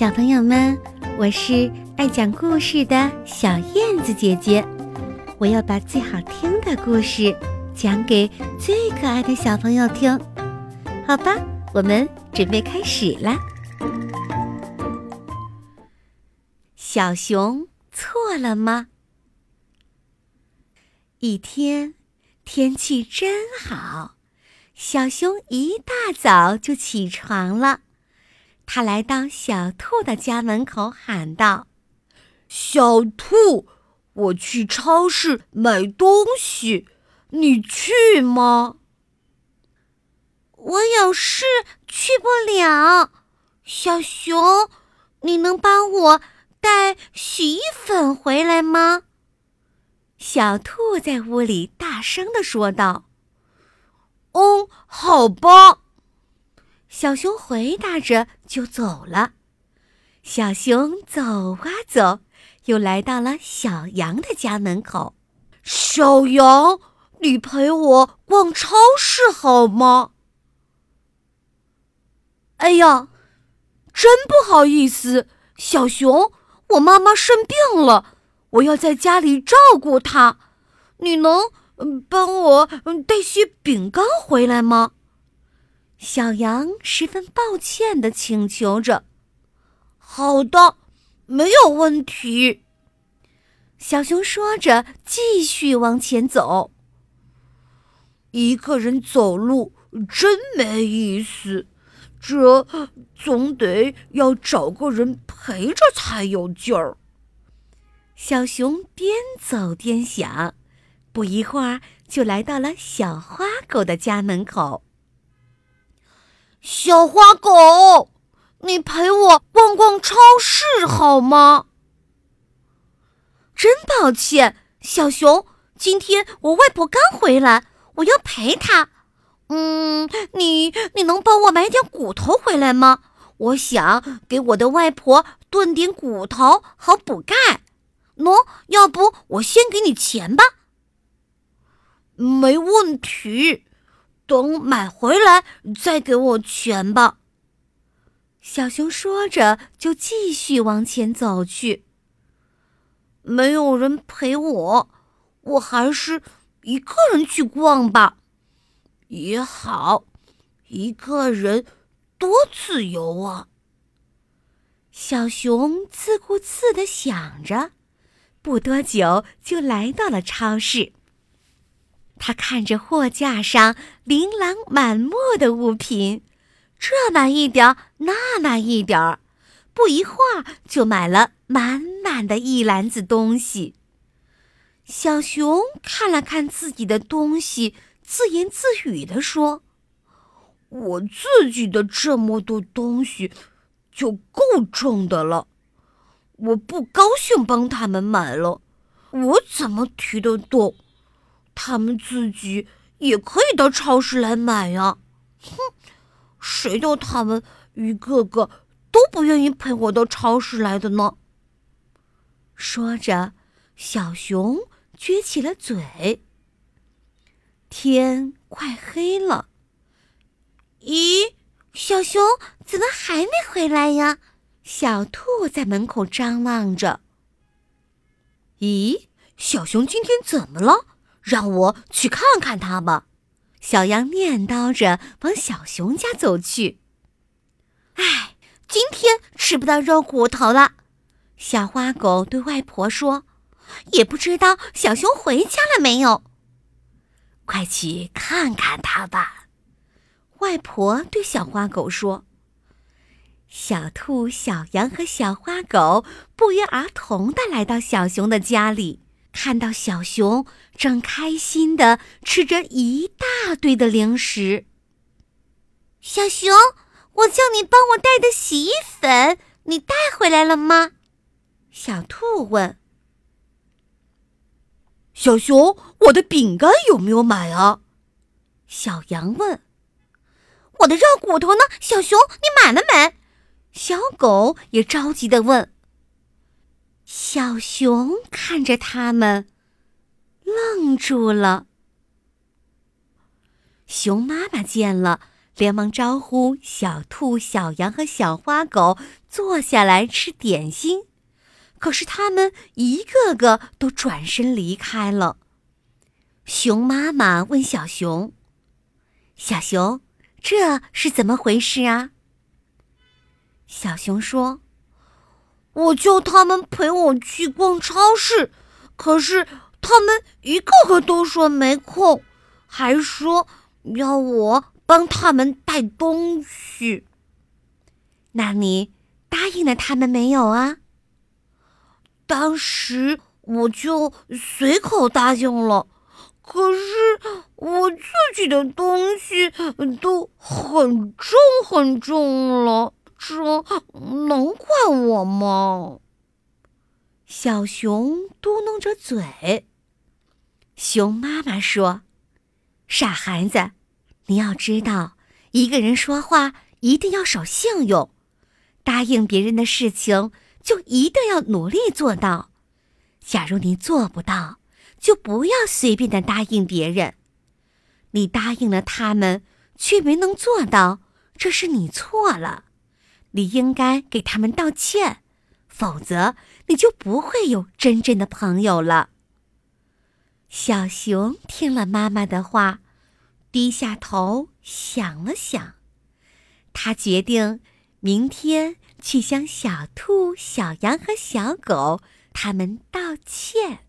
小朋友们，我是爱讲故事的小燕子姐姐，我要把最好听的故事讲给最可爱的小朋友听，好吧？我们准备开始啦。小熊错了吗？一天，天气真好，小熊一大早就起床了。他来到小兔的家门口，喊道：“小兔，我去超市买东西，你去吗？”“我有事去不了。”“小熊，你能帮我带洗衣粉回来吗？”小兔在屋里大声的说道。“嗯，好吧。”小熊回答着就走了。小熊走啊走，又来到了小羊的家门口。小羊，你陪我逛超市好吗？哎呀，真不好意思，小熊，我妈妈生病了，我要在家里照顾她。你能帮我带些饼干回来吗？小羊十分抱歉的请求着：“好的，没有问题。”小熊说着，继续往前走。一个人走路真没意思，这总得要找个人陪着才有劲儿。小熊边走边想，不一会儿就来到了小花狗的家门口。小花狗，你陪我逛逛超市好吗？真抱歉，小熊，今天我外婆刚回来，我要陪她。嗯，你你能帮我买点骨头回来吗？我想给我的外婆炖点骨头，好补钙。喏，要不我先给你钱吧。没问题。等买回来再给我钱吧。小熊说着，就继续往前走去。没有人陪我，我还是一个人去逛吧。也好，一个人多自由啊。小熊自顾自的想着，不多久就来到了超市。他看着货架上琳琅满目的物品，这那一点儿，那那一点儿，不一会儿就买了满满的一篮子东西。小熊看了看自己的东西，自言自语地说：“我自己的这么多东西就够重的了，我不高兴帮他们买了，我怎么提得动？”他们自己也可以到超市来买呀！哼，谁叫他们一个个都不愿意陪我到超市来的呢？说着，小熊撅起了嘴。天快黑了，咦，小熊怎么还没回来呀？小兔在门口张望着。咦，小熊今天怎么了？让我去看看他吧，小羊念叨着往小熊家走去。唉，今天吃不到肉骨头了。小花狗对外婆说：“也不知道小熊回家了没有，快去看看他吧。”外婆对小花狗说。小兔、小羊和小花狗不约而同的来到小熊的家里。看到小熊正开心的吃着一大堆的零食。小熊，我叫你帮我带的洗衣粉，你带回来了吗？小兔问。小熊，我的饼干有没有买啊？小羊问。我的肉骨头呢？小熊，你买了没？小狗也着急的问。小熊看着他们，愣住了。熊妈妈见了，连忙招呼小兔、小羊和小花狗坐下来吃点心。可是他们一个个都转身离开了。熊妈妈问小熊：“小熊，这是怎么回事啊？”小熊说：“我叫他们陪我去逛超市，可是他们一个个都说没空，还说要我。”帮他们带东西，那你答应了他们没有啊？当时我就随口答应了，可是我自己的东西都很重很重了，这能怪我吗？小熊嘟囔着嘴。熊妈妈说：“傻孩子。”你要知道，一个人说话一定要守信用，答应别人的事情就一定要努力做到。假如你做不到，就不要随便的答应别人。你答应了他们，却没能做到，这是你错了。你应该给他们道歉，否则你就不会有真正的朋友了。小熊听了妈妈的话。低下头想了想，他决定明天去向小兔、小羊和小狗他们道歉。